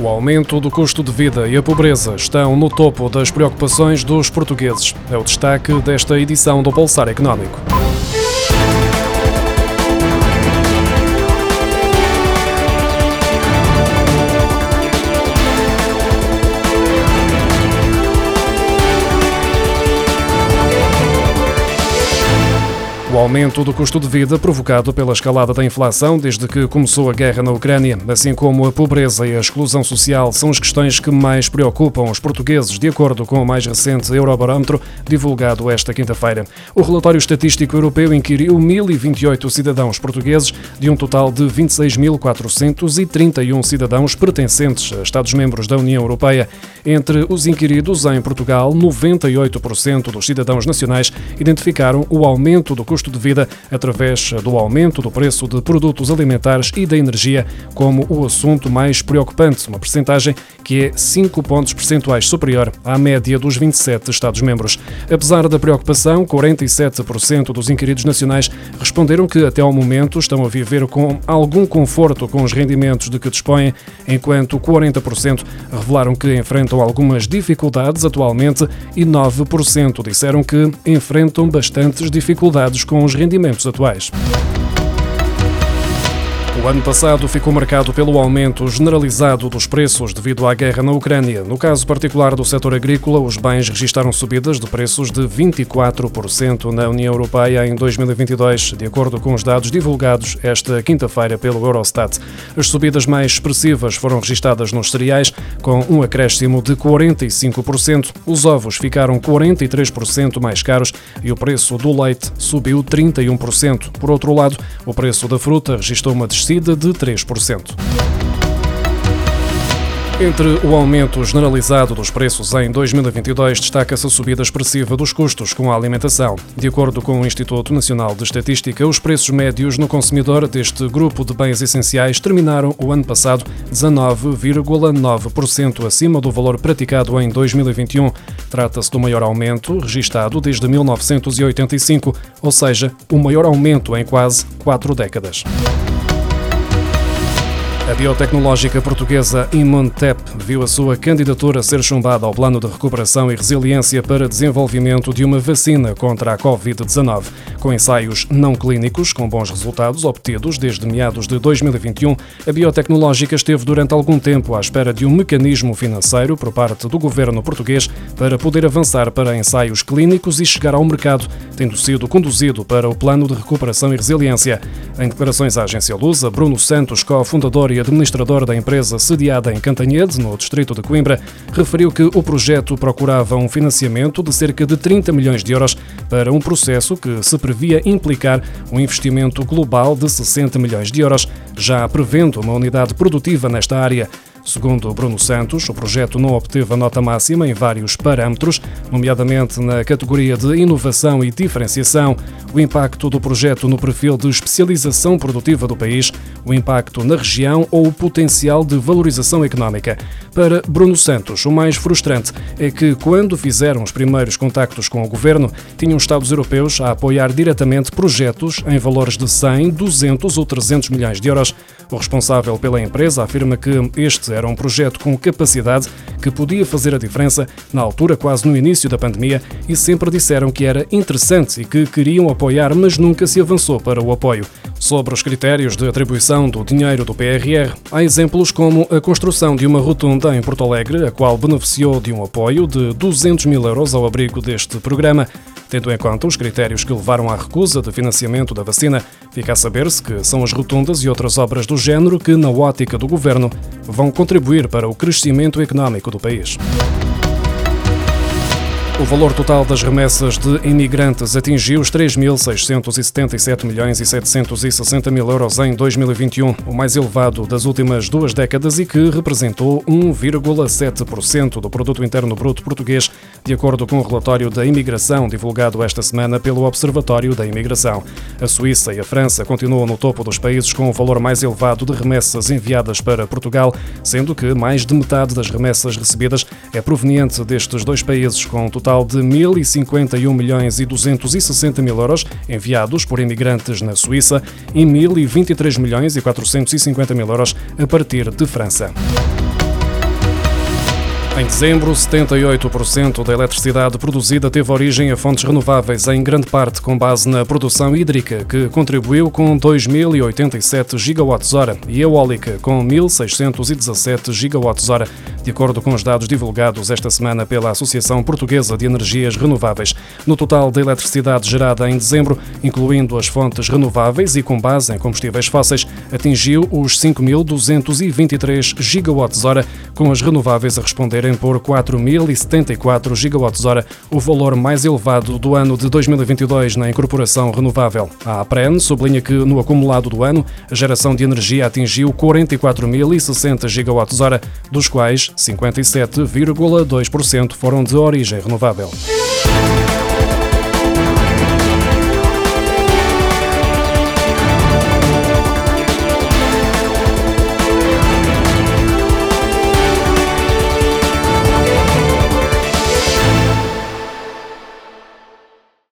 O aumento do custo de vida e a pobreza estão no topo das preocupações dos portugueses. É o destaque desta edição do Pulsar Económico. O aumento do custo de vida provocado pela escalada da inflação desde que começou a guerra na Ucrânia, assim como a pobreza e a exclusão social, são as questões que mais preocupam os portugueses, de acordo com o mais recente Eurobarómetro divulgado esta quinta-feira. O relatório estatístico europeu inquiriu 1.028 cidadãos portugueses, de um total de 26.431 cidadãos pertencentes a Estados-membros da União Europeia. Entre os inquiridos em Portugal, 98% dos cidadãos nacionais identificaram o aumento do custo custo de vida através do aumento do preço de produtos alimentares e da energia como o assunto mais preocupante, uma percentagem que é 5 pontos percentuais superior à média dos 27 Estados-membros. Apesar da preocupação, 47% dos inquiridos nacionais responderam que até ao momento estão a viver com algum conforto com os rendimentos de que dispõem, enquanto 40% revelaram que enfrentam algumas dificuldades atualmente e 9% disseram que enfrentam bastantes dificuldades com os rendimentos atuais. O ano passado ficou marcado pelo aumento generalizado dos preços devido à guerra na Ucrânia. No caso particular do setor agrícola, os bens registaram subidas de preços de 24% na União Europeia em 2022, de acordo com os dados divulgados esta quinta-feira pelo Eurostat. As subidas mais expressivas foram registadas nos cereais, com um acréscimo de 45%. Os ovos ficaram 43% mais caros e o preço do leite subiu 31%. Por outro lado, o preço da fruta registrou uma descida descida de 3%. Entre o aumento generalizado dos preços em 2022, destaca-se a subida expressiva dos custos com a alimentação. De acordo com o Instituto Nacional de Estatística, os preços médios no consumidor deste grupo de bens essenciais terminaram o ano passado 19,9% acima do valor praticado em 2021. Trata-se do maior aumento registado desde 1985, ou seja, o maior aumento em quase quatro décadas. Biotecnológica portuguesa Imontep viu a sua candidatura ser chumbada ao Plano de Recuperação e Resiliência para desenvolvimento de uma vacina contra a Covid-19. Com ensaios não clínicos com bons resultados obtidos desde meados de 2021, a biotecnológica esteve durante algum tempo à espera de um mecanismo financeiro por parte do governo português para poder avançar para ensaios clínicos e chegar ao mercado, tendo sido conduzido para o Plano de Recuperação e Resiliência. Em declarações à agência Lusa, Bruno Santos, cofundador e administrador da empresa sediada em Cantanhede, no distrito de Coimbra, referiu que o projeto procurava um financiamento de cerca de 30 milhões de euros para um processo que se previa implicar um investimento global de 60 milhões de euros, já prevendo uma unidade produtiva nesta área. Segundo Bruno Santos, o projeto não obteve a nota máxima em vários parâmetros, nomeadamente na categoria de inovação e diferenciação, o impacto do projeto no perfil de especialização produtiva do país, o impacto na região ou o potencial de valorização económica. Para Bruno Santos, o mais frustrante é que, quando fizeram os primeiros contactos com o governo, tinham Estados europeus a apoiar diretamente projetos em valores de 100, 200 ou 300 milhões de euros. O responsável pela empresa afirma que este era um projeto com capacidade que podia fazer a diferença na altura, quase no início da pandemia, e sempre disseram que era interessante e que queriam apoiar, mas nunca se avançou para o apoio. Sobre os critérios de atribuição do dinheiro do PRR, há exemplos como a construção de uma rotunda em Porto Alegre, a qual beneficiou de um apoio de 200 mil euros ao abrigo deste programa. Tendo em conta os critérios que levaram à recusa de financiamento da vacina, fica a saber-se que são as rotundas e outras obras do género que, na ótica do governo, vão contribuir para o crescimento económico do país. O valor total das remessas de imigrantes atingiu os 3.677 milhões e 760 mil euros em 2021, o mais elevado das últimas duas décadas e que representou 1,7% do produto interno bruto português, de acordo com o relatório da imigração divulgado esta semana pelo Observatório da Imigração. A Suíça e a França continuam no topo dos países com o valor mais elevado de remessas enviadas para Portugal, sendo que mais de metade das remessas recebidas é proveniente destes dois países, com total total de 1.051 milhões e 260 mil euros enviados por imigrantes na Suíça e 1.023 milhões e 450 mil euros a partir de França. Em dezembro, 78% da eletricidade produzida teve origem a fontes renováveis, em grande parte com base na produção hídrica, que contribuiu com 2.087 gigawatts-hora, e eólica, com 1.617 gigawatts-hora, de acordo com os dados divulgados esta semana pela Associação Portuguesa de Energias Renováveis. No total da eletricidade gerada em dezembro, incluindo as fontes renováveis e com base em combustíveis fósseis, atingiu os 5.223 gigawatts-hora, com as renováveis a responderem por 4.074 gigawatts-hora, o valor mais elevado do ano de 2022 na incorporação renovável. A APREN sublinha que, no acumulado do ano, a geração de energia atingiu 44.060 gigawatts-hora, dos quais 57,2% foram de origem renovável.